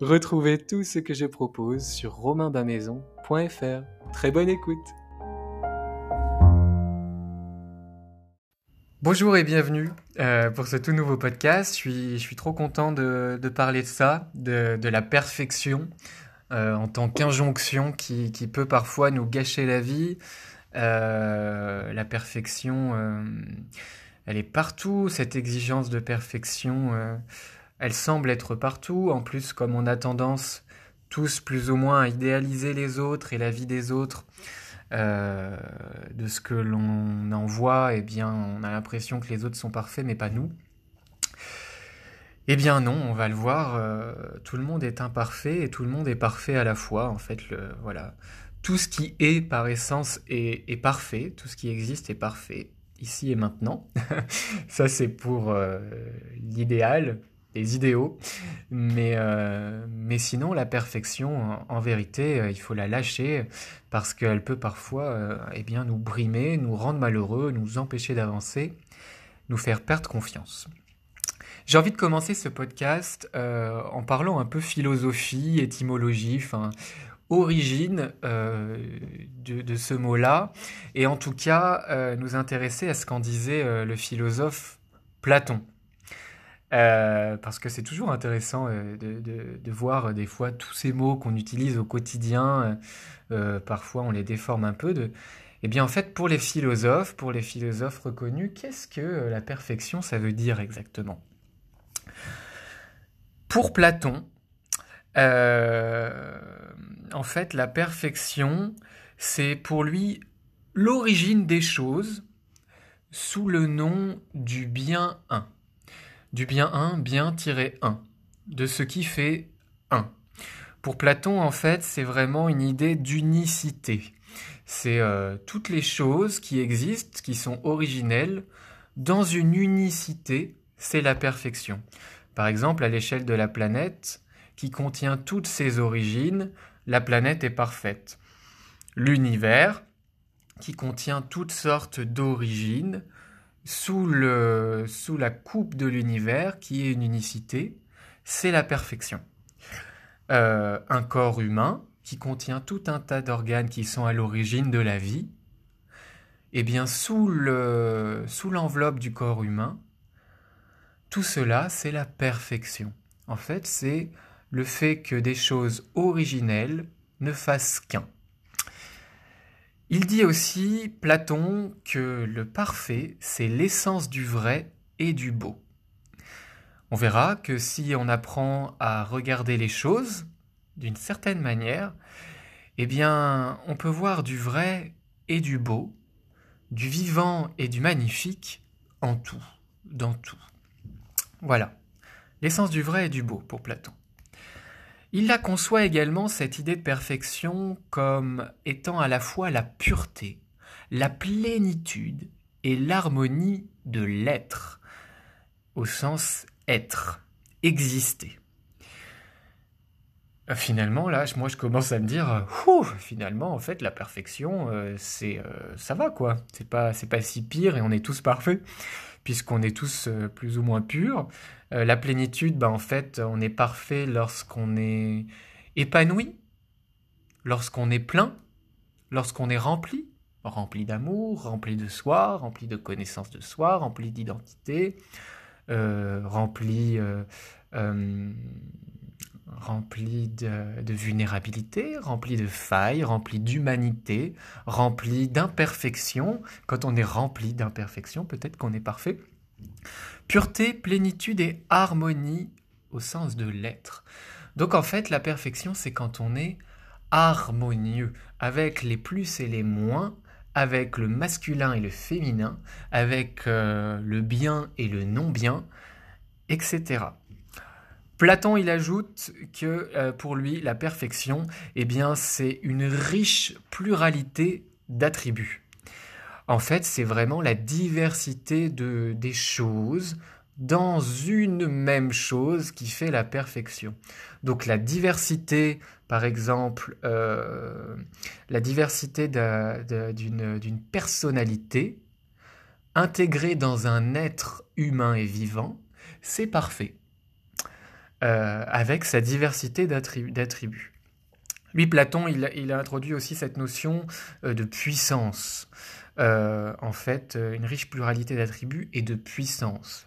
Retrouvez tout ce que je propose sur romainbamaison.fr. Très bonne écoute Bonjour et bienvenue euh, pour ce tout nouveau podcast. Je suis, trop content de, parler de ça, de, la perfection euh, en tant qu'injonction qui, qui, peut parfois nous gâcher la vie. Euh, la perfection, elle est partout, cette exigence de perfection elle semble être partout. En plus, comme on a tendance tous plus ou moins à idéaliser les autres et la vie des autres, euh, de ce que l'on en voit, eh bien, on a l'impression que les autres sont parfaits, mais pas nous. Eh bien non, on va le voir, euh, tout le monde est imparfait et tout le monde est parfait à la fois. En fait, voilà, tout ce qui est par essence est, parfait, tout ce qui existe est parfait, ici et maintenant. Ça c'est pour euh, l'idéal, des idéaux. Mais, euh, mais sinon, la perfection, en, vérité, euh, il faut la lâcher parce qu'elle peut parfois euh, eh nous brimer, nous rendre malheureux, nous empêcher d'avancer, nous faire perdre confiance. J'ai envie de commencer ce podcast en parlant un peu philosophie, étymologie, enfin origine de, de, ce mot-là, et en tout cas nous intéresser à ce qu'en disait le philosophe Platon. Euh, parce que c'est toujours intéressant euh, de, voir euh, des fois tous ces mots qu'on utilise au quotidien, parfois on les déforme un peu. De... Eh bien en fait pour les philosophes, pour les philosophes reconnus, qu'est-ce que la perfection ça veut dire exactement? Pour Platon, en fait la perfection c'est pour lui l'origine des choses sous le nom du bien un du bien 1, bien-1, de ce qui fait 1. Pour Platon, en fait, c'est vraiment une idée d'unicité. C'est euh, toutes les choses qui existent, qui sont originelles, dans une unicité, c'est la perfection. Par exemple, à l'échelle de la planète, qui contient toutes ses origines, la planète est parfaite. L'univers, qui contient toutes sortes d'origines, sous, le, sous la coupe de l'univers, qui est une unicité, c'est la perfection. Euh, un corps humain qui contient tout un tas d'organes qui sont à l'origine de la vie, eh bien sous le sous l'enveloppe du corps humain, tout cela c'est la perfection. En fait, c'est le fait que des choses originelles ne fassent qu'un. Il dit aussi, Platon, que le parfait, c'est l'essence du vrai et du beau. On verra que si on apprend à regarder les choses d'une certaine manière, eh bien, on peut voir du vrai et du beau, du vivant et du magnifique en tout, dans tout. Voilà, l'essence du vrai et du beau pour Platon. Il la conçoit également, cette idée de perfection, comme étant à la fois la pureté, la plénitude et l'harmonie de l'être, au sens être, exister. euh, finalement, là, moi, je commence à me dire, finalement, en fait, la perfection, euh, c'est, euh, ça va, quoi. C'est pas, c'est pas si pire et on est tous parfaits, puisqu'on est tous plus ou moins purs. la plénitude, bah, en fait, on est parfait lorsqu'on est épanoui, lorsqu'on est plein, lorsqu'on est rempli, rempli d'amour, rempli de soi, rempli de connaissance de soi, rempli d'identité, rempli rempli de, vulnérabilité, rempli de failles, rempli d'humanité, rempli d'imperfection. Quand on est rempli d'imperfection, peut-être qu'on est parfait. Pureté, plénitude et harmonie au sens de l'être. Donc en fait, la perfection, c'est quand on est harmonieux, avec les plus et les moins, avec le masculin et le féminin, avec euh, le bien et le non-bien, etc. Platon, il ajoute que euh, pour lui, la perfection, eh bien, c'est une riche pluralité d'attributs. En fait, c'est vraiment la diversité de, des choses dans une même chose qui fait la perfection. Donc la diversité, par exemple, euh, la diversité d'une personnalité intégrée dans un être humain et vivant, c'est parfait. Euh, avec sa diversité d'attributs. Lui, Platon, il, a introduit aussi cette notion euh, de puissance. Euh, en fait, une riche pluralité d'attributs et de puissance.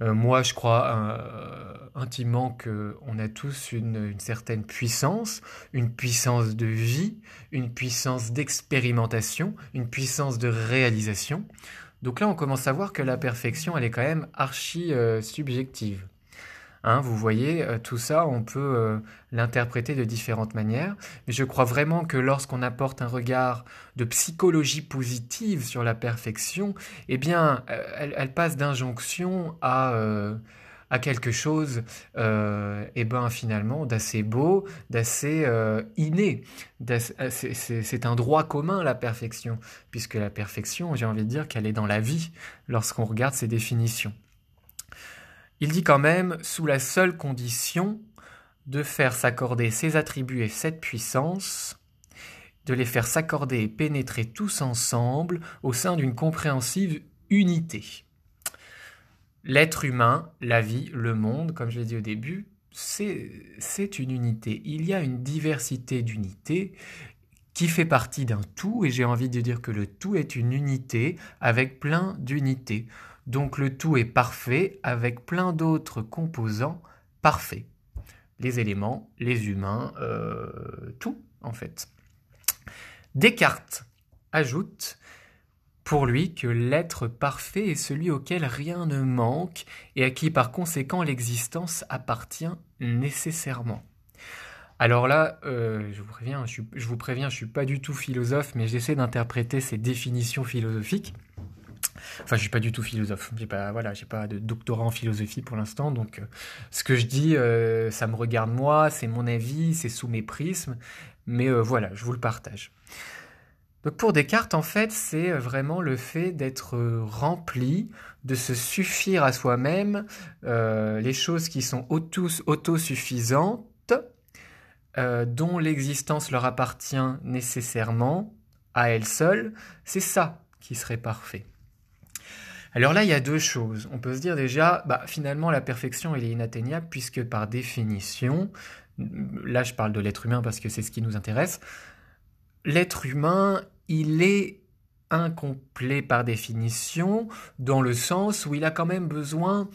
moi, je crois intimement qu'on a tous une, une, certaine puissance, une puissance de vie, une puissance d'expérimentation, une puissance de réalisation. Donc là, on commence à voir que la perfection, elle est quand même archi subjective. Hein, vous voyez, euh, tout ça, on peut euh, l'interpréter de différentes manières, mais je crois vraiment que lorsqu'on apporte un regard de psychologie positive sur la perfection, eh bien, euh, elle, passe d'injonction à, quelque chose, eh ben, finalement, d'assez beau, d'assez inné. C'est un droit commun, la perfection, puisque la perfection, j'ai envie de dire qu'elle est dans la vie lorsqu'on regarde ses définitions. Il dit quand même, sous la seule condition de faire s'accorder ces attributs et cette puissance, de les faire s'accorder et pénétrer tous ensemble au sein d'une compréhensive unité. L'être humain, la vie, le monde, comme je l'ai dit au début, c'est une unité. Il y a une diversité d'unités qui fait partie d'un tout, et j'ai envie de dire que le tout est une unité avec plein d'unités. Donc le tout est parfait avec plein d'autres composants parfaits. Les éléments, les humains, euh, tout en fait. Descartes ajoute pour lui que l'être parfait est celui auquel rien ne manque et à qui par conséquent l'existence appartient nécessairement. Alors là, euh, je, vous préviens, je, je suis pas du tout philosophe, mais j'essaie d'interpréter ces définitions philosophiques. Enfin, je suis pas du tout philosophe. J'ai pas, voilà, j'ai pas de doctorat en philosophie pour l'instant. Donc, euh, ce que je dis, euh, ça me regarde moi, c'est mon avis, c'est sous mes prismes. Mais euh, voilà, je vous le partage. Donc pour Descartes, en fait, c'est vraiment le fait d'être rempli, de se suffire à soi-même, les choses qui sont autosuffisantes, dont l'existence leur appartient nécessairement à elles seules, c'est ça qui serait parfait. Alors là, il y a deux choses. On peut se dire déjà, bah, finalement, la perfection, elle est inatteignable puisque par définition, là je parle de l'être humain parce que c'est ce qui nous intéresse, l'être humain, il est incomplet par définition dans le sens où il a quand même besoin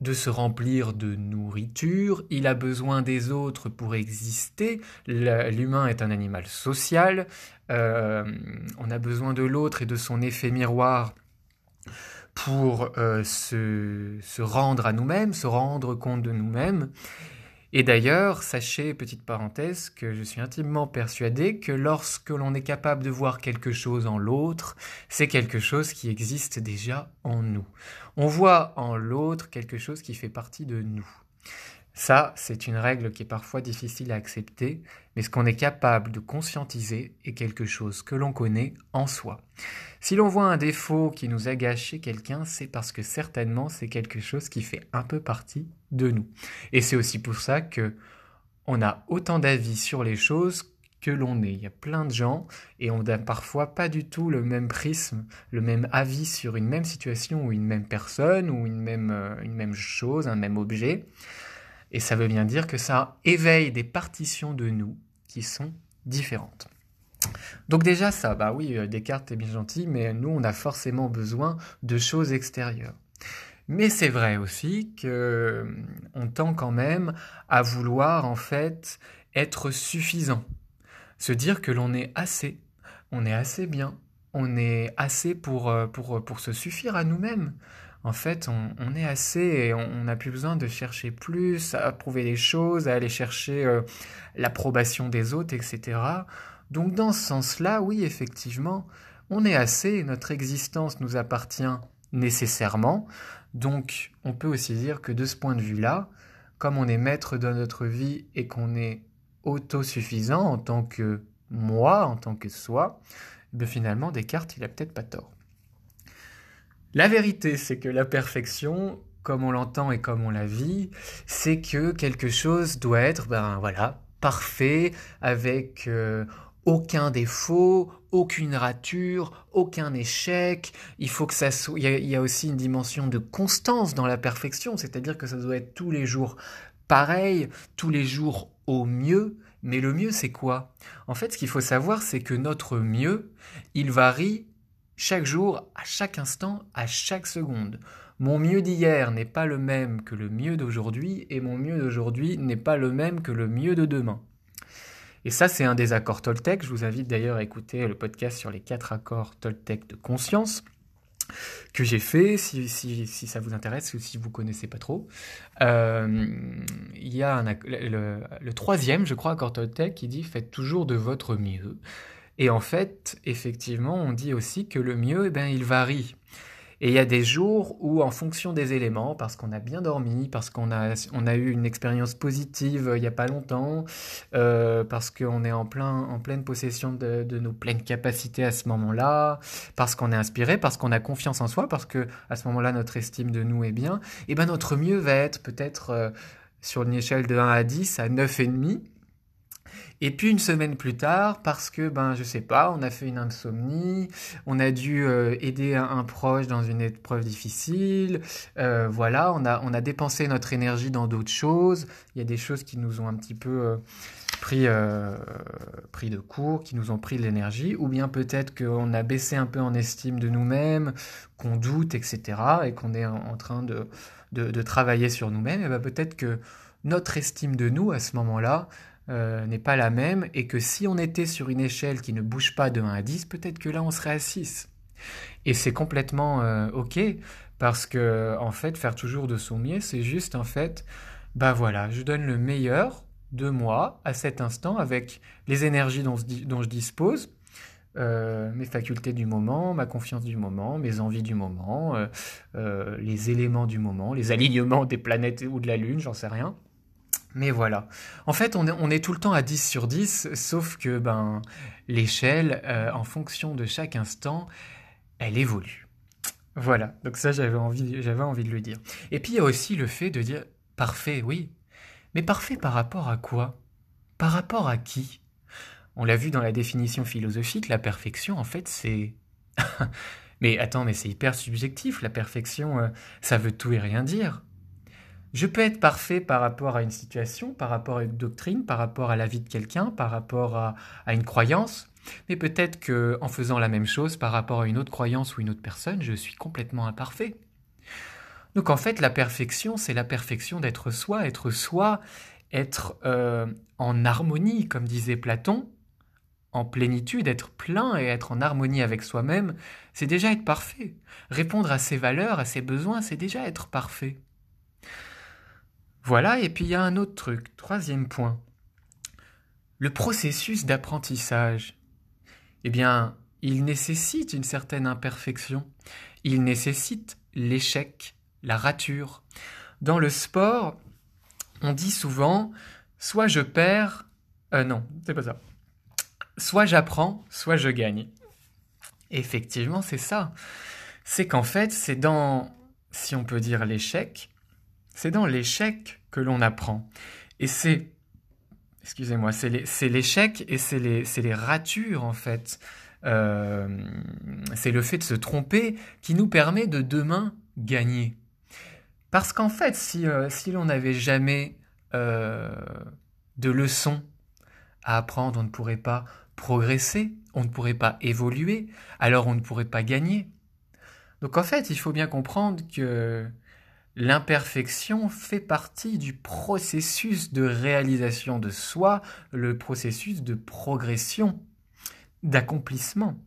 de se remplir de nourriture, il a besoin des autres pour exister, l'humain est un animal social, euh, on a besoin de l'autre et de son effet miroir pour euh, se, rendre à nous-mêmes, se rendre compte de nous-mêmes. Et d'ailleurs, sachez, petite parenthèse, que je suis intimement persuadé que lorsque l'on est capable de voir quelque chose en l'autre, c'est quelque chose qui existe déjà en nous. On voit en l'autre quelque chose qui fait partie de nous. Ça, c'est une règle qui est parfois difficile à accepter, mais ce qu'on est capable de conscientiser est quelque chose que l'on connaît en soi. Si l'on voit un défaut qui nous agace chez quelqu'un, c'est parce que certainement c'est quelque chose qui fait un peu partie de nous. Et c'est aussi pour ça que on a autant d'avis sur les choses que l'on est. Il y a plein de gens et on n'a parfois pas du tout le même prisme, le même avis sur une même situation ou une même personne ou une même, euh, une même chose, un même objet. Et ça veut bien dire que ça éveille des partitions de nous qui sont différentes. Donc déjà ça, bah oui, euh, Descartes est bien gentil, mais nous on a forcément besoin de choses extérieures. Mais c'est vrai aussi que euh, tend quand même à vouloir en fait être suffisant, se dire que l'on est assez, on est assez bien, on est assez pour, euh, se suffire à nous-mêmes. En fait, on, est assez et on n'a plus besoin de chercher plus, à prouver les choses, à aller chercher l'approbation des autres, etc. Donc dans ce sens-là, oui, effectivement, on est assez, notre existence nous appartient nécessairement. Donc on peut aussi dire que de ce point de vue-là, comme on est maître de notre vie et qu'on est autosuffisant en tant que moi, en tant que soi, ben finalement Descartes, il a peut-être pas tort. La vérité, c'est que la perfection, comme on l'entend et comme on la vit, c'est que quelque chose doit être, ben voilà, parfait, avec euh, aucun défaut, aucune rature, aucun échec. Il faut que ça soit. Il y, a, aussi une dimension de constance dans la perfection, c'est-à-dire que ça doit être tous les jours pareil, tous les jours au mieux. Mais le mieux, c'est quoi? En fait, ce qu'il faut savoir, c'est que notre mieux, il varie chaque jour, à chaque instant, à chaque seconde. Mon mieux d'hier n'est pas le même que le mieux d'aujourd'hui, et mon mieux d'aujourd'hui n'est pas le même que le mieux de demain. Et ça, c'est un des accords Toltec. Je vous invite d'ailleurs à écouter le podcast sur les quatre accords Toltec de conscience que j'ai fait, si, ça vous intéresse ou si vous connaissez pas trop. Euh, il y a le, troisième, je crois, accord Toltec qui dit faites toujours de votre mieux. Et en fait, effectivement, on dit aussi que le mieux, eh ben, il varie. Et il y a des jours où, en fonction des éléments, parce qu'on a bien dormi, parce qu'on a, on a eu une expérience positive euh, il n'y a pas longtemps, euh, parce qu'on est en, plein, en pleine possession de, nos pleines capacités à ce moment-là, parce qu'on est inspiré, parce qu'on a confiance en soi, parce que à ce moment-là, notre estime de nous est bien, et ben notre mieux va être peut-être euh, sur une échelle de 1 à 10 à 9,5 et puis une semaine plus tard, parce que ben je sais pas, on a fait une insomnie, on a dû euh, aider un, proche dans une épreuve difficile, euh, voilà, on a on a dépensé notre énergie dans d'autres choses. Il y a des choses qui nous ont un petit peu euh, pris pris de court, qui nous ont pris de l'énergie, ou bien peut-être qu'on a baissé un peu en estime de nous-mêmes, qu'on doute, etc., et qu'on est en, train de, de, de travailler sur nous-mêmes. Et ben peut-être que notre estime de nous à ce moment-là euh, n'est pas la même et que si on était sur une échelle qui ne bouge pas de 1 à 10, peut-être que là on serait à 6. Et c'est complètement euh, ok parce que en fait faire toujours de son mieux, c'est juste en fait bah voilà, je donne le meilleur de moi à cet instant avec les énergies dont, je dispose. Euh, mes facultés du moment, ma confiance du moment, mes envies du moment, les éléments du moment, les alignements des planètes ou de la Lune, j'en sais rien. Mais voilà. En fait, on est, tout le temps à 10 sur 10, sauf que ben, l'échelle, euh, en fonction de chaque instant, elle évolue. Voilà, donc ça j'avais envie, j'avais envie de le dire. Et puis il y a aussi le fait de dire parfait, oui. Mais parfait par rapport à quoi? Par rapport à qui? On l'a vu dans la définition philosophique, la perfection, en fait, c'est... mais attends, mais c'est hyper subjectif, la perfection, euh, ça veut tout et rien dire. Je peux être parfait par rapport à une situation, par rapport à une doctrine, par rapport à la vie de quelqu'un, par rapport à, une croyance, mais peut-être que en faisant la même chose par rapport à une autre croyance ou une autre personne, je suis complètement imparfait. Donc en fait, la perfection, c'est la perfection d'être soi, être soi, être euh, en harmonie, comme disait Platon, en plénitude, être plein et être en harmonie avec soi-même, c'est déjà être parfait. Répondre à ses valeurs, à ses besoins, c'est déjà être parfait. Voilà, et puis il y a un autre truc, troisième point. Le processus d'apprentissage. Eh bien, il nécessite une certaine imperfection. Il nécessite l'échec, la rature. Dans le sport, on dit souvent soit je perds, euh, non, c'est pas ça. Soit j'apprends, soit je gagne. Effectivement, c'est ça. C'est qu'en fait, c'est dans, si on peut dire l'échec, c'est dans l'échec que l'on apprend. Et c'est excusez-moi, c'est l'échec et c'est les, ratures en fait. Euh, c'est le fait de se tromper qui nous permet de demain gagner. Parce qu'en fait, si, euh, l'on n'avait jamais euh, de leçons à apprendre, on ne pourrait pas progresser, on ne pourrait pas évoluer, alors on ne pourrait pas gagner. Donc en fait, il faut bien comprendre que L'imperfection fait partie du processus de réalisation de soi, le processus de progression, d'accomplissement.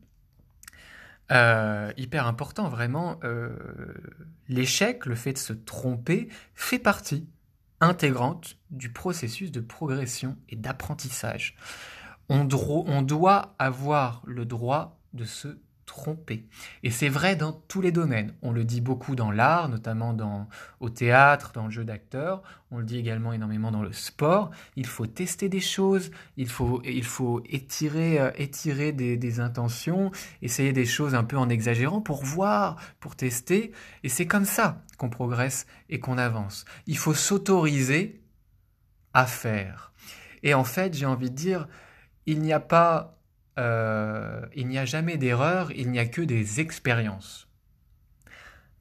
Euh, hyper important, vraiment, euh, l'échec, le fait de se tromper, fait partie intégrante du processus de progression et d'apprentissage. On, on doit avoir le droit de se tromper. Et c'est vrai dans tous les domaines. On le dit beaucoup dans l'art, notamment dans, au théâtre, dans le jeu d'acteur. On le dit également énormément dans le sport. Il faut tester des choses, il faut, étirer, euh, étirer des, intentions, essayer des choses un peu en exagérant pour voir, pour tester. Et c'est comme ça qu'on progresse et qu'on avance. Il faut s'autoriser à faire. Et en fait, j'ai envie de dire, il n'y a pas euh, il n'y a jamais d'erreur, il n'y a que des expériences.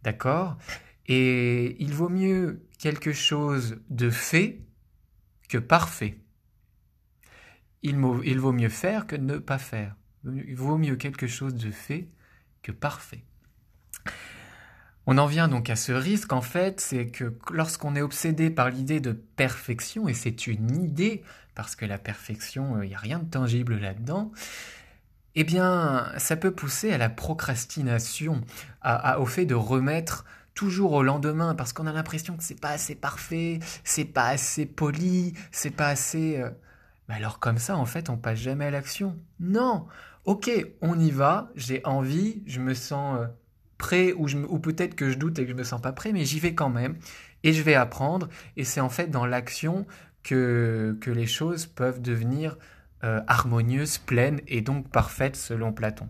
D'accord? Et il vaut mieux quelque chose de fait que parfait. Il, il vaut mieux faire que ne pas faire. Il vaut mieux quelque chose de fait que parfait. On en vient donc à ce risque, en fait, c'est que lorsqu'on est obsédé par l'idée de perfection, et c'est une idée, parce que la perfection, il euh, n'y a rien de tangible là-dedans, eh bien, ça peut pousser à la procrastination, au fait de remettre toujours au lendemain, parce qu'on a l'impression que c'est pas assez parfait, c'est pas assez poli, c'est pas assez... Euh, alors comme ça, en fait, on passe jamais à l'action. Non Ok, on y va, j'ai envie, je me sens... Prêt ou, ou peut-être que je doute et que je me sens pas prêt, mais j'y vais quand même et je vais apprendre. Et c'est en fait dans l'action que, que les choses peuvent devenir euh, harmonieuses, pleines et donc parfaites selon Platon.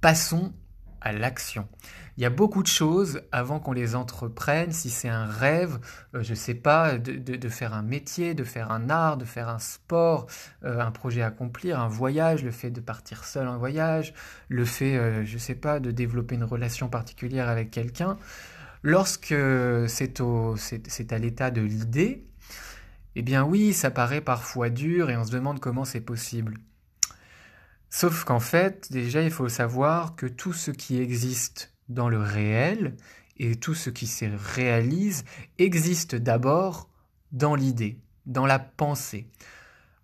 Passons à l'action. Il y a beaucoup de choses avant qu'on les entreprenne, si c'est un rêve, euh, je ne sais pas, de, faire un métier, de faire un art, de faire un sport, euh, un projet à accomplir, un voyage, le fait de partir seul en voyage, le fait, euh, je ne sais pas, de développer une relation particulière avec quelqu'un. Lorsque c'est à l'état de l'idée, eh bien oui, ça paraît parfois dur et on se demande comment c'est possible. Sauf qu'en fait, déjà, il faut savoir que tout ce qui existe dans le réel et tout ce qui se réalise existe d'abord dans l'idée, dans la pensée.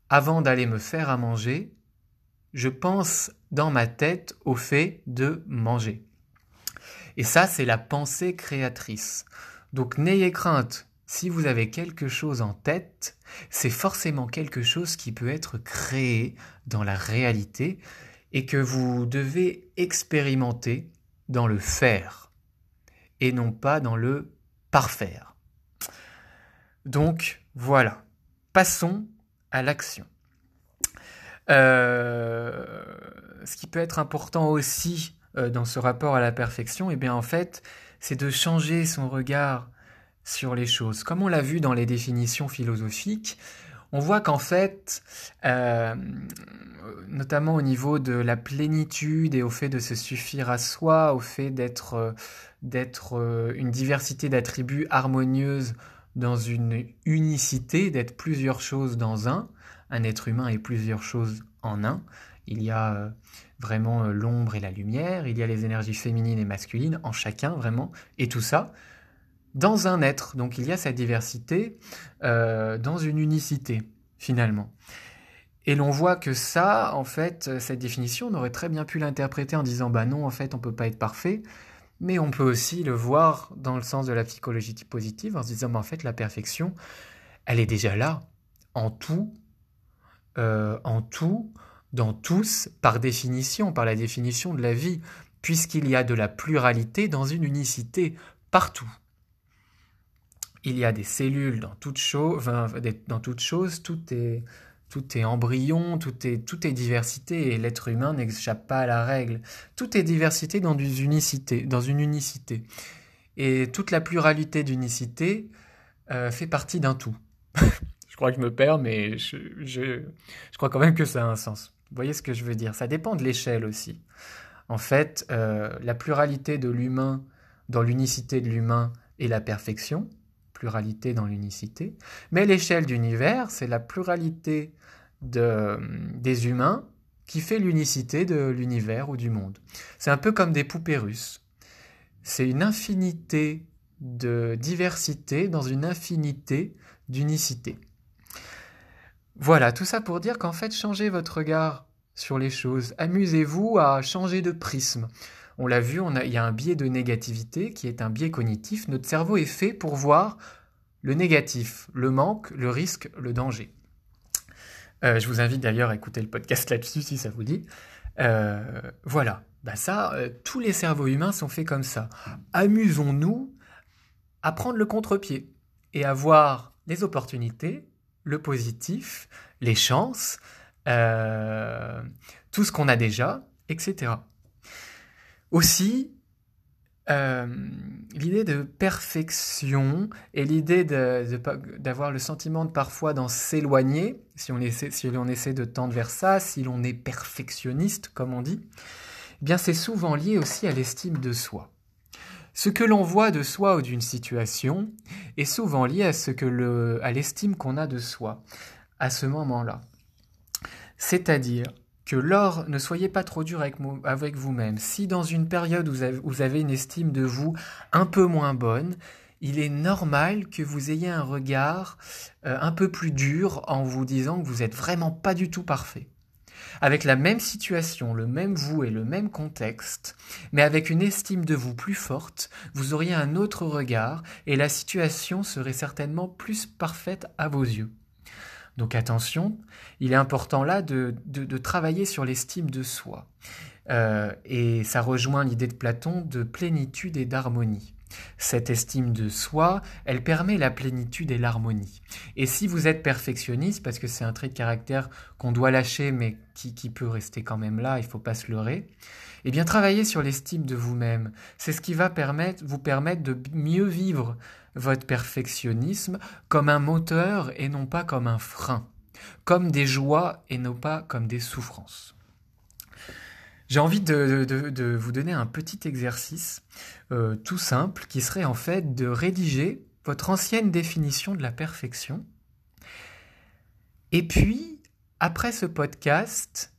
Avant d'aller me faire à manger, je pense dans ma tête au fait de manger. Et ça, c'est la pensée créatrice. Donc n'ayez crainte, si vous avez quelque chose en tête, c'est forcément quelque chose qui peut être créé dans la réalité et que vous devez expérimenter dans le faire et non pas dans le parfaire. Donc voilà, passons à l'action. Euh, ce qui peut être important aussi euh, dans ce rapport à la perfection, et eh bien en fait, c'est de changer son regard sur les choses. Comme on l'a vu dans les définitions philosophiques, on voit qu'en fait, euh, notamment au niveau de la plénitude et au fait de se suffire à soi, au fait d'être euh, d'être euh, une diversité d'attributs harmonieuses dans une unicité, d'être plusieurs choses dans un, un être humain est plusieurs choses en un. Il y a vraiment l'ombre et la lumière, il y a les énergies féminines et masculines en chacun vraiment, et tout ça, dans un être. Donc il y a cette diversité euh, dans une unicité, finalement. Et l'on voit que ça, en fait, cette définition, on aurait très bien pu l'interpréter en disant bah non, en fait, on peut pas être parfait. Mais on peut aussi le voir dans le sens de la psychologie positive en se disant en fait, la perfection, elle est déjà là, en tout, euh, en tout, dans tous, par définition, par la définition de la vie, puisqu'il y a de la pluralité dans une unicité partout il y a des cellules dans toute chose, dans toute chose, tout est, tout est embryon, tout est, tout est diversité, et l'être humain n'échappe pas à la règle. Tout est diversité dans une unicité, dans une unicité. Et toute la pluralité d'unicité euh, fait partie d'un tout. Je crois que je me perds, mais je, je, crois quand même que ça a un sens. Vous voyez ce que je veux dire? Ça dépend de l'échelle aussi. En fait, euh, la pluralité de l'humain dans l'unicité de l'humain et la perfection, pluralité dans l'unicité, mais l'échelle d'univers, c'est la pluralité de, des humains qui fait l'unicité de l'univers ou du monde. C'est un peu comme des poupées russes. C'est une infinité de diversité dans une infinité d'unicité. Voilà, tout ça pour dire qu'en fait, changez votre regard sur les choses. Amusez-vous à changer de prisme. On l'a vu, on il y a un biais de négativité qui est un biais cognitif. Notre cerveau est fait pour voir le négatif, le manque, le risque, le danger. Euh, je vous invite d'ailleurs à écouter le podcast là-dessus si ça vous dit. Euh, voilà, bah euh, tous les cerveaux humains sont faits comme ça. Amusons-nous à prendre le contre-pied et à voir les opportunités, le positif, les chances, tout ce qu'on a déjà, etc. Aussi, euh, l'idée de perfection et l'idée d'avoir le sentiment de parfois d'en s'éloigner, si, on essaie, de tendre vers ça, si l'on est perfectionniste, comme on dit, eh bien c'est souvent lié aussi à l'estime de soi. Ce que l'on voit de soi ou d'une situation est souvent lié à ce que le, à l'estime qu'on a de soi à ce moment-là. C'est-à-dire lors, ne soyez pas trop dur avec, vous-même. Si dans une période vous avez une estime de vous un peu moins bonne, il est normal que vous ayez un regard euh, un peu plus dur en vous disant que vous n'êtes vraiment pas du tout parfait. Avec la même situation, le même vous et le même contexte, mais avec une estime de vous plus forte, vous auriez un autre regard et la situation serait certainement plus parfaite à vos yeux. Donc attention, il est important là de, travailler sur l'estime de soi. Euh, et ça rejoint l'idée de Platon de plénitude et d'harmonie. Cette estime de soi, elle permet la plénitude et l'harmonie. Et si vous êtes perfectionniste, parce que c'est un trait de caractère qu'on doit lâcher, mais qui, qui, peut rester quand même là, il ne faut pas se leurrer, eh bien travaillez sur l'estime de vous-même. C'est ce qui va permettre, vous permettre de mieux vivre votre perfectionnisme comme un moteur et non pas comme un frein, comme des joies et non pas comme des souffrances. J'ai envie de, vous donner un petit exercice euh, tout simple qui serait en fait de rédiger votre ancienne définition de la perfection. Et puis, après ce podcast,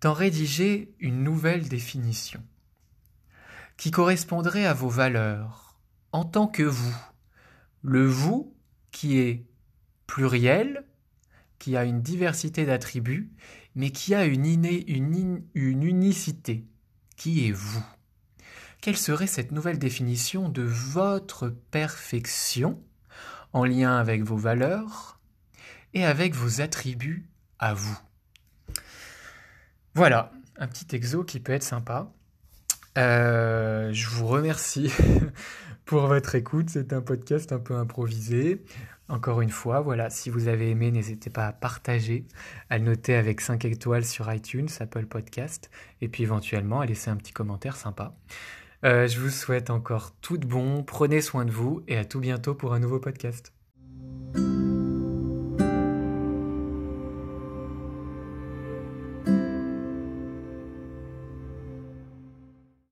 d'en rédiger une nouvelle définition qui correspondrait à vos valeurs en tant que vous, le vous qui est pluriel, qui a une diversité d'attributs, mais qui a une, une, une unicité, qui est vous. Quelle serait cette nouvelle définition de votre perfection en lien avec vos valeurs et avec vos attributs à vous? Voilà, un petit exo qui peut être sympa. Euh, je vous remercie pour votre écoute. C'est un podcast un peu improvisé. Encore une fois, voilà, si vous avez aimé, n'hésitez pas à partager, à le noter avec 5 étoiles sur iTunes, Apple Podcast, et puis éventuellement à laisser un petit commentaire sympa. Euh, je vous souhaite encore tout de bon, prenez soin de vous et à tout bientôt pour un nouveau podcast.